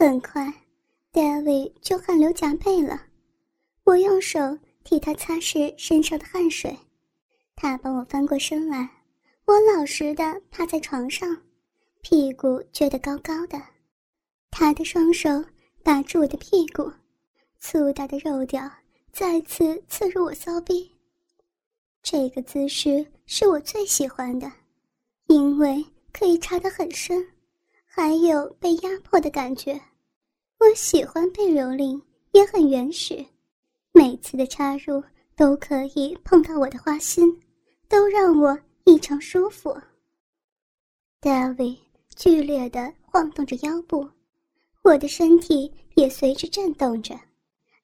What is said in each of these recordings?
很快，David 就汗流浃背了。我用手替他擦拭身上的汗水，他帮我翻过身来。我老实的趴在床上，屁股撅得高高的。他的双手把住我的屁股，粗大的肉屌再次刺入我骚逼。这个姿势是我最喜欢的，因为可以插得很深，还有被压迫的感觉。我喜欢被蹂躏，也很原始。每次的插入都可以碰到我的花心，都让我异常舒服。David 剧烈的晃动着腰部，我的身体也随之震动着，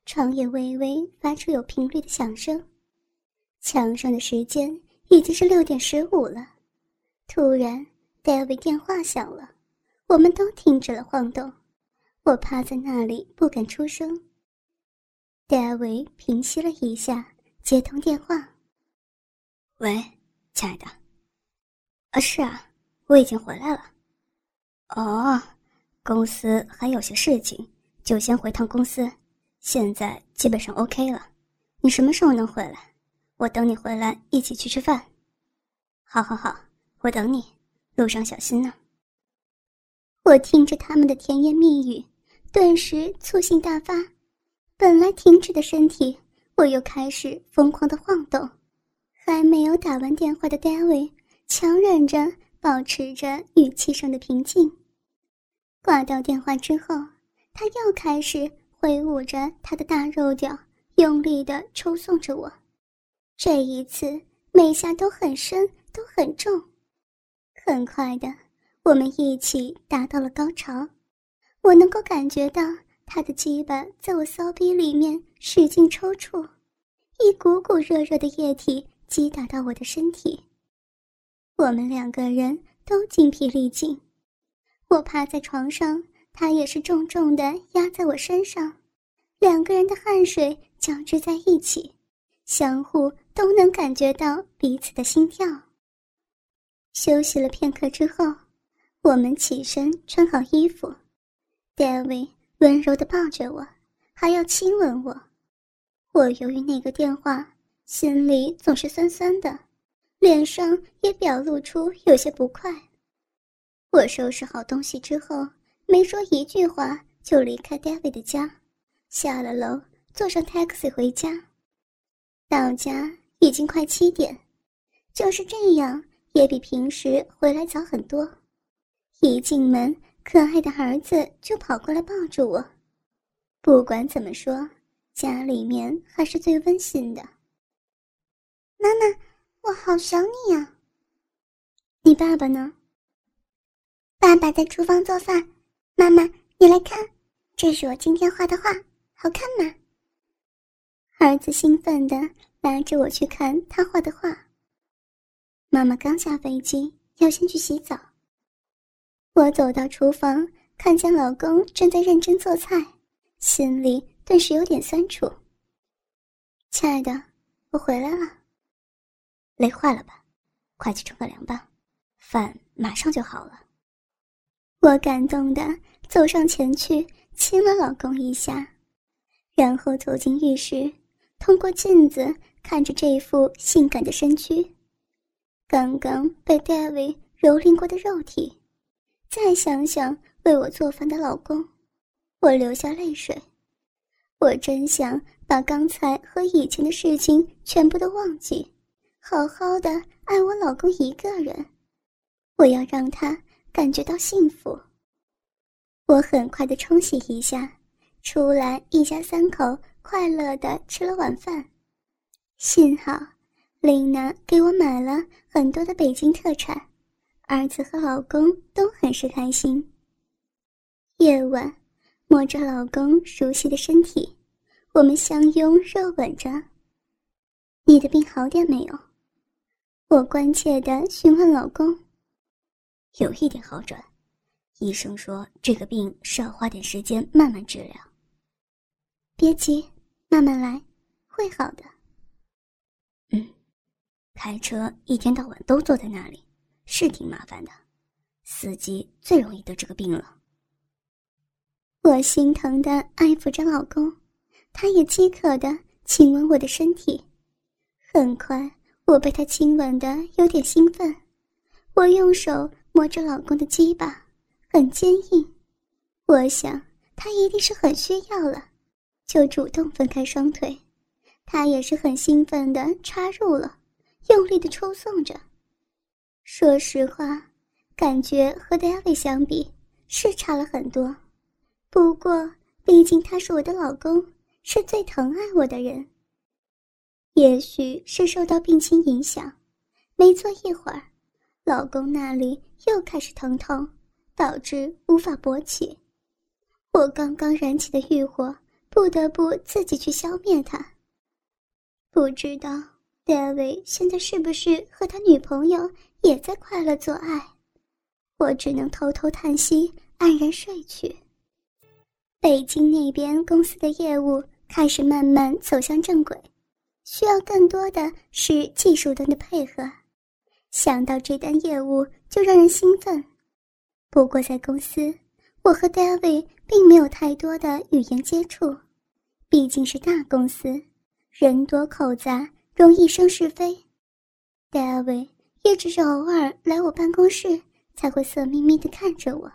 床也微微发出有频率的响声。墙上的时间已经是六点十五了，突然，David 电话响了，我们都停止了晃动。我趴在那里不敢出声。David 平息了一下，接通电话：“喂，亲爱的。啊，是啊，我已经回来了。哦，公司还有些事情，就先回趟公司。现在基本上 OK 了。你什么时候能回来？”我等你回来，一起去吃饭。好，好，好，我等你，路上小心呢。我听着他们的甜言蜜语，顿时醋性大发。本来停止的身体，我又开始疯狂的晃动。还没有打完电话的 David 强忍着保持着语气上的平静。挂掉电话之后，他又开始挥舞着他的大肉屌，用力的抽送着我。这一次每下都很深，都很重。很快的，我们一起达到了高潮。我能够感觉到他的鸡巴在我骚逼里面使劲抽搐，一股股热热的液体击打到我的身体。我们两个人都精疲力尽。我趴在床上，他也是重重的压在我身上，两个人的汗水交织在一起。相互都能感觉到彼此的心跳。休息了片刻之后，我们起身穿好衣服。David 温柔的抱着我，还要亲吻我。我由于那个电话，心里总是酸酸的，脸上也表露出有些不快。我收拾好东西之后，没说一句话就离开 David 的家，下了楼，坐上 taxi 回家。到家已经快七点，就是这样也比平时回来早很多。一进门，可爱的儿子就跑过来抱住我。不管怎么说，家里面还是最温馨的。妈妈，我好想你呀。你爸爸呢？爸爸在厨房做饭。妈妈，你来看，这是我今天画的画，好看吗？儿子兴奋地拉着我去看他画的画。妈妈刚下飞机，要先去洗澡。我走到厨房，看见老公正在认真做菜，心里顿时有点酸楚。亲爱的，我回来了。累坏了吧？快去冲个凉吧，饭马上就好了。我感动的走上前去，亲了老公一下，然后走进浴室。通过镜子看着这副性感的身躯，刚刚被戴维蹂躏过的肉体，再想想为我做饭的老公，我流下泪水。我真想把刚才和以前的事情全部都忘记，好好的爱我老公一个人。我要让他感觉到幸福。我很快的冲洗一下，出来一家三口。快乐的吃了晚饭，幸好琳娜给我买了很多的北京特产，儿子和老公都很是开心。夜晚，摸着老公熟悉的身体，我们相拥热吻着。你的病好点没有？我关切的询问老公。有一点好转，医生说这个病是要花点时间慢慢治疗。别急。慢慢来，会好的。嗯，开车一天到晚都坐在那里，是挺麻烦的。司机最容易得这个病了。我心疼的爱抚着老公，他也饥渴的亲吻我的身体。很快，我被他亲吻的有点兴奋，我用手摸着老公的鸡巴，很坚硬。我想他一定是很需要了，就主动分开双腿。他也是很兴奋的插入了，用力的抽送着。说实话，感觉和 David 相比是差了很多。不过，毕竟他是我的老公，是最疼爱我的人。也许是受到病情影响，没坐一会儿，老公那里又开始疼痛，导致无法勃起。我刚刚燃起的欲火，不得不自己去消灭它。不知道 David 现在是不是和他女朋友？也在快乐做爱，我只能偷偷叹息，黯然睡去。北京那边公司的业务开始慢慢走向正轨，需要更多的是技术端的配合。想到这单业务就让人兴奋。不过在公司，我和 David 并没有太多的语言接触，毕竟是大公司，人多口杂，容易生是非。David。也只是偶尔来我办公室，才会色眯眯地看着我，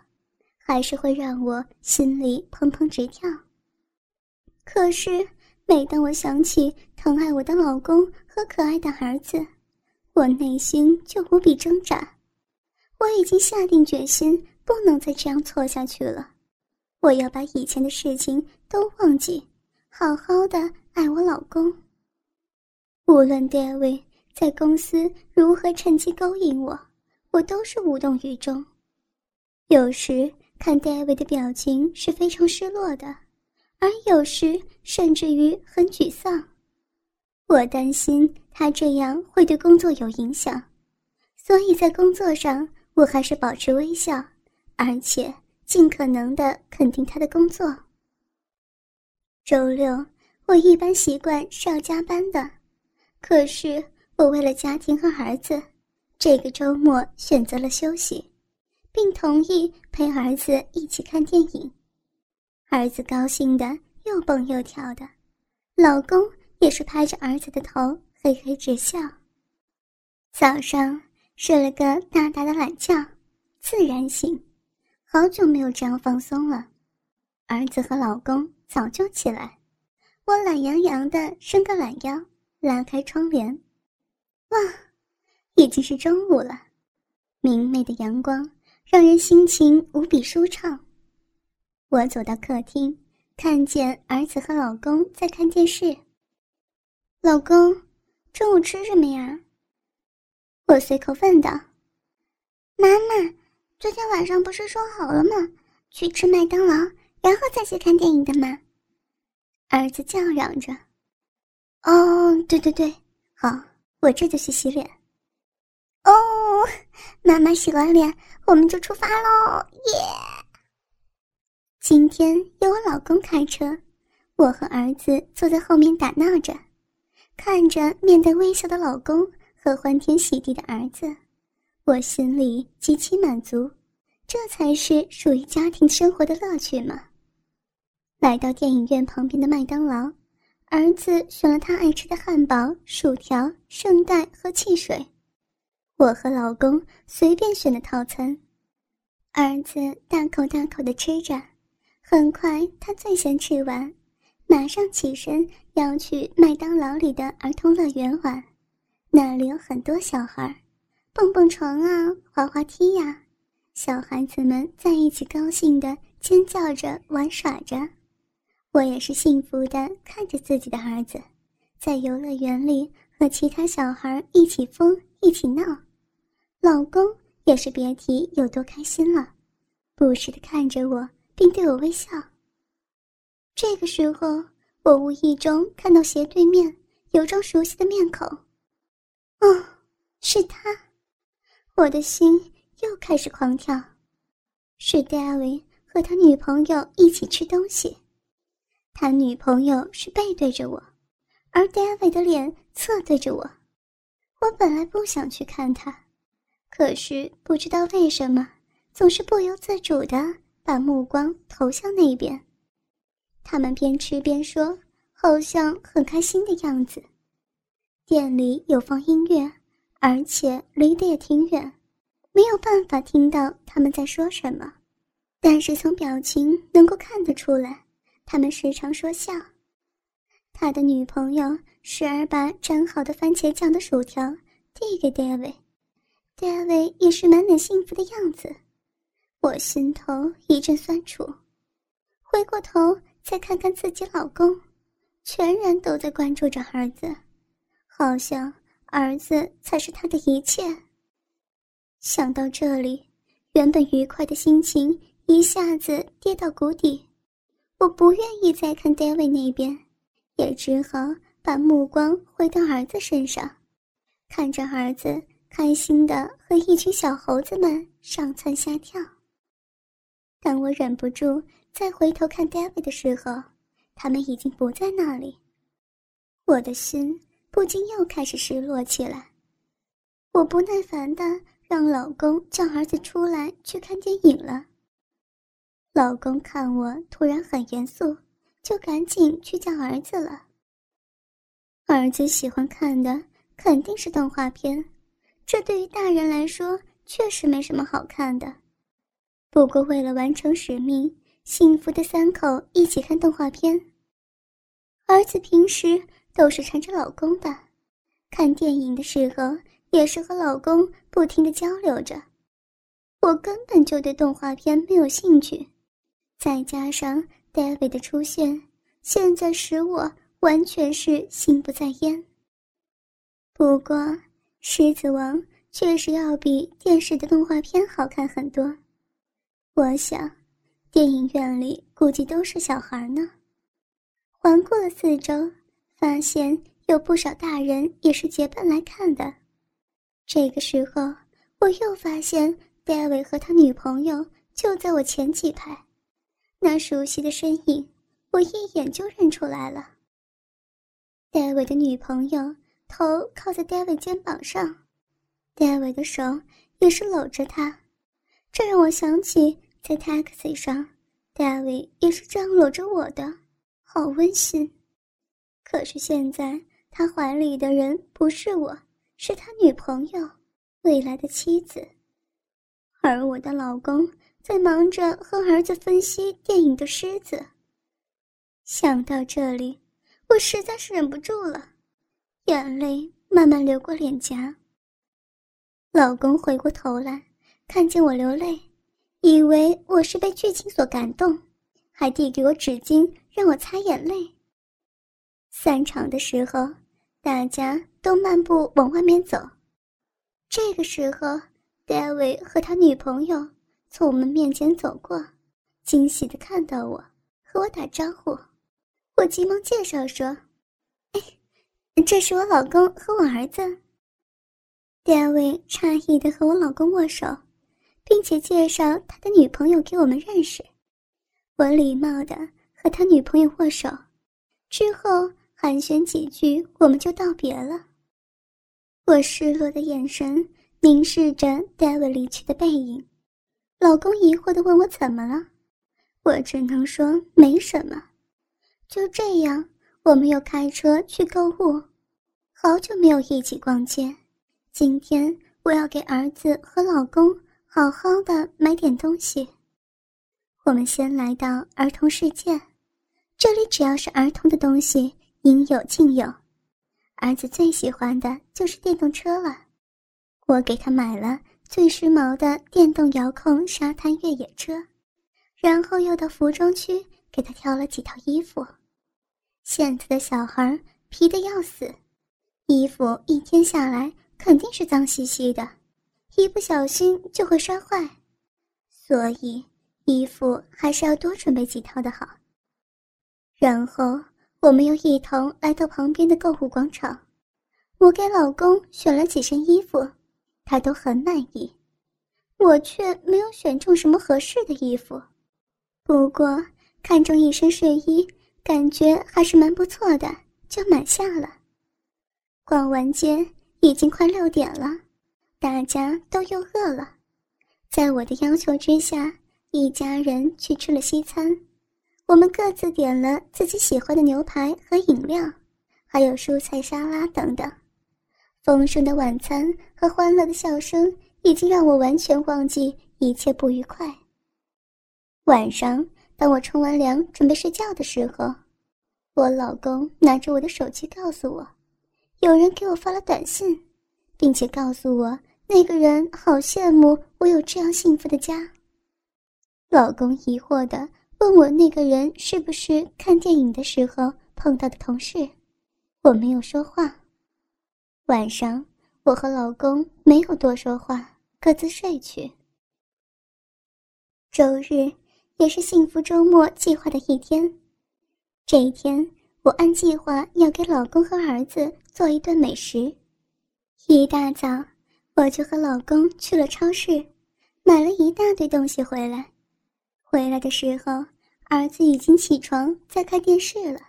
还是会让我心里砰砰直跳。可是每当我想起疼爱我的老公和可爱的儿子，我内心就无比挣扎。我已经下定决心，不能再这样错下去了。我要把以前的事情都忘记，好好的爱我老公。无论 David。在公司如何趁机勾引我，我都是无动于衷。有时看 David 的表情是非常失落的，而有时甚至于很沮丧。我担心他这样会对工作有影响，所以在工作上我还是保持微笑，而且尽可能的肯定他的工作。周六我一般习惯是要加班的，可是。我为了家庭和儿子，这个周末选择了休息，并同意陪儿子一起看电影。儿子高兴的又蹦又跳的，老公也是拍着儿子的头嘿嘿直笑。早上睡了个大大的懒觉，自然醒，好久没有这样放松了。儿子和老公早就起来，我懒洋洋的伸个懒腰，拉开窗帘。哇，已经是中午了，明媚的阳光让人心情无比舒畅。我走到客厅，看见儿子和老公在看电视。老公，中午吃什么呀？我随口问道。妈妈，昨天晚上不是说好了吗？去吃麦当劳，然后再去看电影的吗？儿子叫嚷着。哦，对对对，好。我这就去洗脸。哦，妈妈洗完脸，我们就出发喽！耶！今天由我老公开车，我和儿子坐在后面打闹着，看着面带微笑的老公和欢天喜地的儿子，我心里极其满足。这才是属于家庭生活的乐趣嘛！来到电影院旁边的麦当劳。儿子选了他爱吃的汉堡、薯条、圣代和汽水，我和老公随便选的套餐。儿子大口大口的吃着，很快他最先吃完，马上起身要去麦当劳里的儿童乐园玩，那里有很多小孩，蹦蹦床啊、滑滑梯呀，小孩子们在一起高兴的尖叫着玩耍着。我也是幸福的看着自己的儿子，在游乐园里和其他小孩一起疯一起闹，老公也是别提有多开心了，不时的看着我并对我微笑。这个时候，我无意中看到斜对面有张熟悉的面孔，哦，是他，我的心又开始狂跳，是 David 和他女朋友一起吃东西。他女朋友是背对着我，而 David 的脸侧对着我。我本来不想去看他，可是不知道为什么，总是不由自主的把目光投向那边。他们边吃边说，好像很开心的样子。店里有放音乐，而且离得也挺远，没有办法听到他们在说什么，但是从表情能够看得出来，他们时常说笑。他的女朋友时而把沾好的番茄酱的薯条递给 David，David 也是满脸幸福的样子。我心头一阵酸楚，回过头再看看自己老公，全然都在关注着儿子，好像儿子才是他的一切。想到这里，原本愉快的心情一下子跌到谷底。我不愿意再看 David 那边，也只好把目光回到儿子身上，看着儿子开心的和一群小猴子们上蹿下跳。当我忍不住再回头看 David 的时候，他们已经不在那里。我的心不禁又开始失落起来。我不耐烦的让老公叫儿子出来去看电影了。老公看我突然很严肃，就赶紧去叫儿子了。儿子喜欢看的肯定是动画片，这对于大人来说确实没什么好看的。不过，为了完成使命，幸福的三口一起看动画片。儿子平时都是缠着老公的，看电影的时候也是和老公不停的交流着。我根本就对动画片没有兴趣，再加上 David 的出现，现在使我完全是心不在焉。不过，《狮子王》确实要比电视的动画片好看很多。我想，电影院里估计都是小孩呢。环顾了四周，发现有不少大人也是结伴来看的。这个时候，我又发现戴维和他女朋友就在我前几排，那熟悉的身影，我一眼就认出来了。戴维的女朋友头靠在戴维肩膀上，戴维的手也是搂着他。这让我想起在 taxi 上，戴维也是这样搂着我的，好温馨。可是现在他怀里的人不是我，是他女朋友，未来的妻子。而我的老公在忙着和儿子分析电影的狮子。想到这里，我实在是忍不住了，眼泪慢慢流过脸颊。老公回过头来。看见我流泪，以为我是被剧情所感动，还递给我纸巾让我擦眼泪。散场的时候，大家都漫步往外面走。这个时候，David 和他女朋友从我们面前走过，惊喜的看到我，和我打招呼。我急忙介绍说：“哎，这是我老公和我儿子。”David 诧异的和我老公握手。并且介绍他的女朋友给我们认识，我礼貌的和他女朋友握手，之后寒暄几句，我们就道别了。我失落的眼神凝视着戴维离去的背影，老公疑惑的问我怎么了，我只能说没什么。就这样，我们又开车去购物，好久没有一起逛街，今天我要给儿子和老公。好好的买点东西。我们先来到儿童世界，这里只要是儿童的东西，应有尽有。儿子最喜欢的就是电动车了，我给他买了最时髦的电动遥控沙滩越野车，然后又到服装区给他挑了几套衣服。现在的小孩皮的要死，衣服一天下来肯定是脏兮兮的。一不小心就会摔坏，所以衣服还是要多准备几套的好。然后我们又一同来到旁边的购物广场，我给老公选了几身衣服，他都很满意，我却没有选中什么合适的衣服。不过看中一身睡衣，感觉还是蛮不错的，就买下了。逛完街已经快六点了。大家都又饿了，在我的要求之下一家人去吃了西餐，我们各自点了自己喜欢的牛排和饮料，还有蔬菜沙拉等等。丰盛的晚餐和欢乐的笑声已经让我完全忘记一切不愉快。晚上，当我冲完凉准备睡觉的时候，我老公拿着我的手机告诉我，有人给我发了短信，并且告诉我那个人好羡慕我有这样幸福的家。老公疑惑的问我：“那个人是不是看电影的时候碰到的同事？”我没有说话。晚上，我和老公没有多说话，各自睡去。周日也是幸福周末计划的一天。这一天，我按计划要给老公和儿子做一顿美食。一大早，我就和老公去了超市，买了一大堆东西回来。回来的时候，儿子已经起床在看电视了。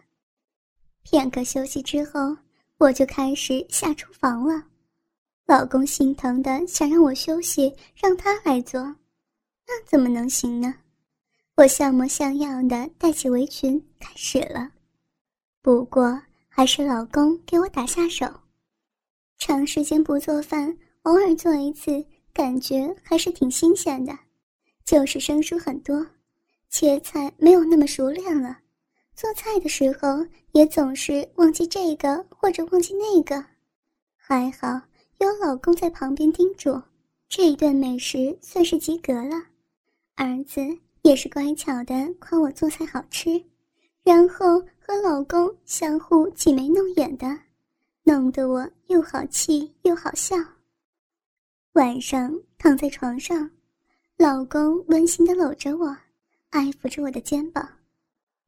片刻休息之后，我就开始下厨房了。老公心疼的想让我休息，让他来做，那怎么能行呢？我像模像样的戴起围裙开始了。不过还是老公给我打下手。长时间不做饭，偶尔做一次，感觉还是挺新鲜的。就是生疏很多，切菜没有那么熟练了，做菜的时候也总是忘记这个或者忘记那个，还好有老公在旁边叮嘱，这一顿美食算是及格了。儿子也是乖巧的夸我做菜好吃，然后和老公相互挤眉弄眼的，弄得我又好气又好笑。晚上躺在床上。老公温馨的搂着我，爱抚着我的肩膀，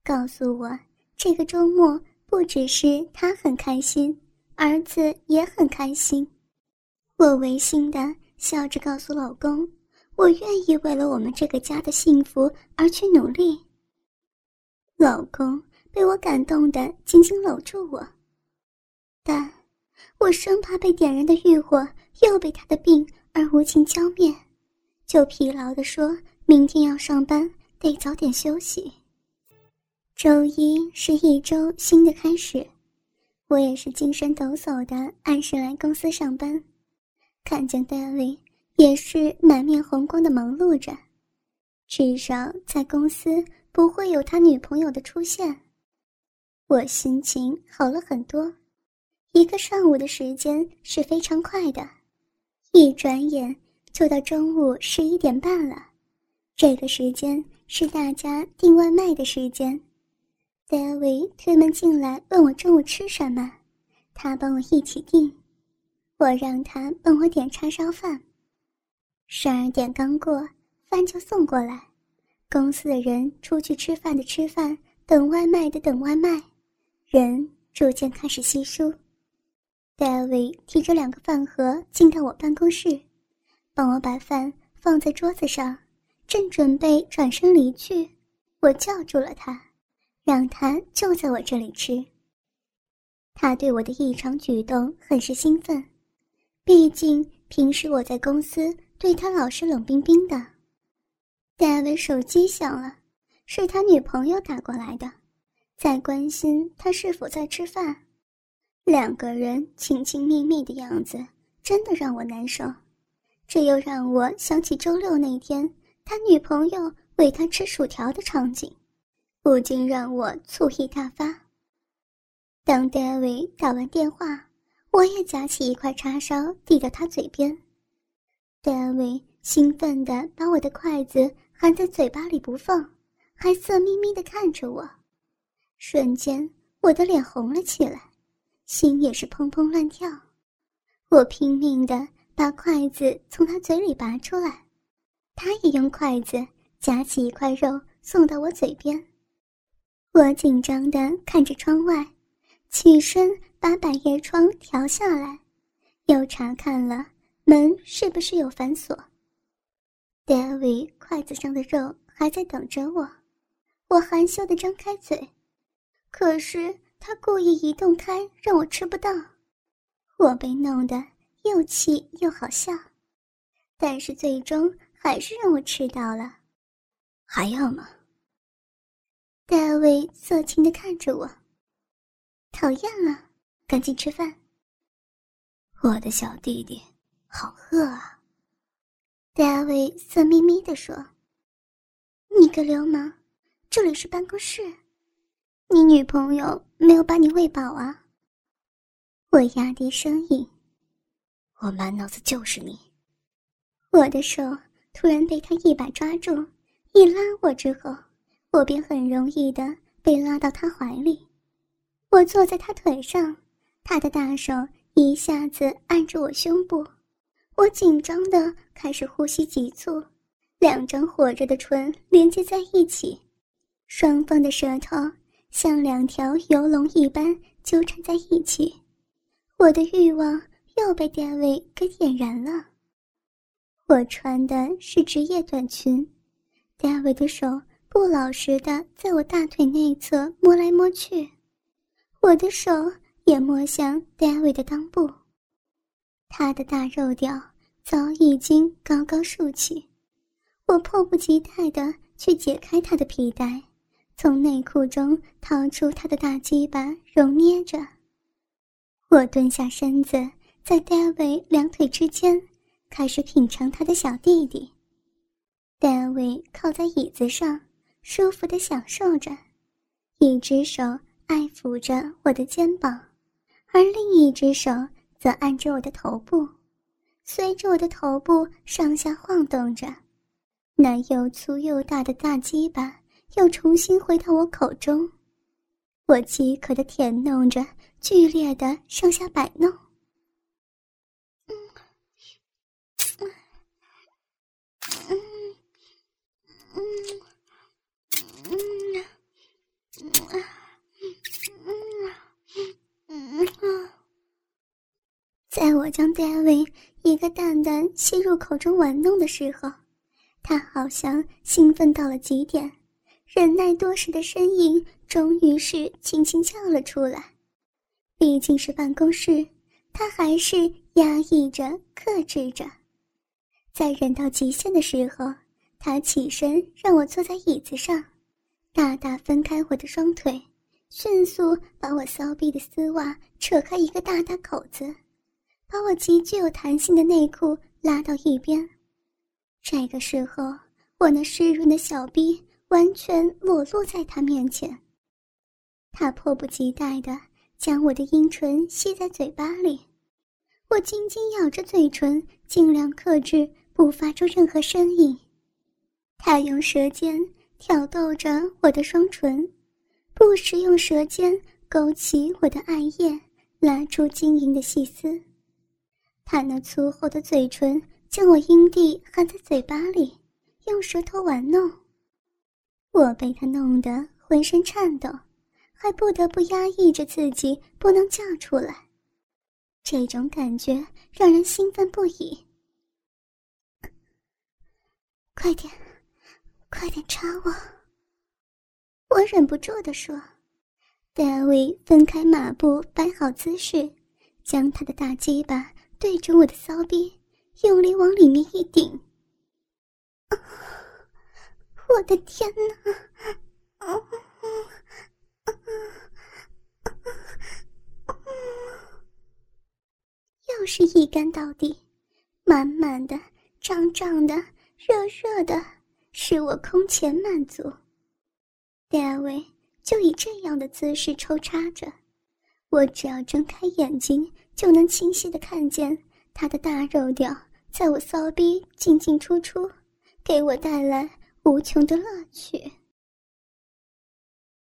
告诉我这个周末不只是他很开心，儿子也很开心。我违心的笑着告诉老公，我愿意为了我们这个家的幸福而去努力。老公被我感动的紧紧搂住我，但我生怕被点燃的欲火又被他的病而无情浇灭。就疲劳的说：“明天要上班，得早点休息。”周一是一周新的开始，我也是精神抖擞的按时来公司上班。看见 David 也是满面红光的忙碌着，至少在公司不会有他女朋友的出现。我心情好了很多。一个上午的时间是非常快的，一转眼。就到中午十一点半了，这个时间是大家订外卖的时间。David 推门进来问我中午吃什么，他帮我一起订，我让他帮我点叉烧饭。十二点刚过，饭就送过来，公司的人出去吃饭的吃饭，等外卖的等外卖，人逐渐开始稀疏。David 提着两个饭盒进到我办公室。帮我把饭放在桌子上，正准备转身离去，我叫住了他，让他就在我这里吃。他对我的异常举动很是兴奋，毕竟平时我在公司对他老是冷冰冰的。戴维手机响了，是他女朋友打过来的，在关心他是否在吃饭。两个人亲亲密密的样子，真的让我难受。这又让我想起周六那天他女朋友喂他吃薯条的场景，不禁让我醋意大发。当 David 打完电话，我也夹起一块叉烧递到他嘴边。David 兴奋地把我的筷子含在嘴巴里不放，还色眯眯地看着我。瞬间，我的脸红了起来，心也是砰砰乱跳。我拼命地。把筷子从他嘴里拔出来，他也用筷子夹起一块肉送到我嘴边。我紧张的看着窗外，起身把百叶窗调下来，又查看了门是不是有反锁。David 筷子上的肉还在等着我，我含羞的张开嘴，可是他故意移动开，让我吃不到。我被弄得。又气又好笑，但是最终还是让我吃到了。还要吗？大卫色情的看着我。讨厌了，赶紧吃饭。我的小弟弟，好饿啊！大卫色眯眯的说：“你个流氓，这里是办公室，你女朋友没有把你喂饱啊？”我压低声音：“我满脑子就是你。”我的手突然被他一把抓住，一拉我之后，我便很容易的被拉到他怀里。我坐在他腿上，他的大手。一下子按住我胸部，我紧张的开始呼吸急促，两张火热的唇连接在一起，双方的舌头像两条游龙一般纠缠在一起，我的欲望又被戴维给点燃了。我穿的是职业短裙，戴维的手不老实的在我大腿内侧摸来摸去，我的手。也摸向戴维的裆部，他的大肉屌早已经高高竖起，我迫不及待的去解开他的皮带，从内裤中掏出他的大鸡巴揉捏着。我蹲下身子，在戴维两腿之间，开始品尝他的小弟弟。戴维靠在椅子上，舒服的享受着，一只手爱抚着我的肩膀。而另一只手则按着我的头部，随着我的头部上下晃动着，那又粗又大的大鸡巴又重新回到我口中，我饥渴的舔弄着，剧烈的上下摆弄。嗯，嗯，嗯，嗯，嗯，嗯。在我将戴维一个蛋蛋吸入口中玩弄的时候，他好像兴奋到了极点，忍耐多时的呻吟终于是轻轻叫了出来。毕竟是办公室，他还是压抑着、克制着。在忍到极限的时候，他起身让我坐在椅子上，大大分开我的双腿，迅速把我骚逼的丝袜扯开一个大大口子。把我极具有弹性的内裤拉到一边，这个时候，我那湿润的小臂完全裸露在他面前。他迫不及待地将我的阴唇吸在嘴巴里，我紧紧咬着嘴唇，尽量克制不发出任何声音。他用舌尖挑逗着我的双唇，不时用舌尖勾起我的艾叶，拉出晶莹的细丝。他那粗厚的嘴唇将我阴蒂含在嘴巴里，用舌头玩弄。我被他弄得浑身颤抖，还不得不压抑着自己不能叫出来。这种感觉让人兴奋不已。快点，快点插我！我忍不住地说。大卫分开马步，摆好姿势，将他的大鸡巴。对准我的骚逼，用力往里面一顶。我的天哪！又是一干到底，满满的、胀胀的、热热的，使我空前满足。戴维就以这样的姿势抽插着，我只要睁开眼睛。就能清晰的看见他的大肉屌在我骚逼进进出出，给我带来无穷的乐趣。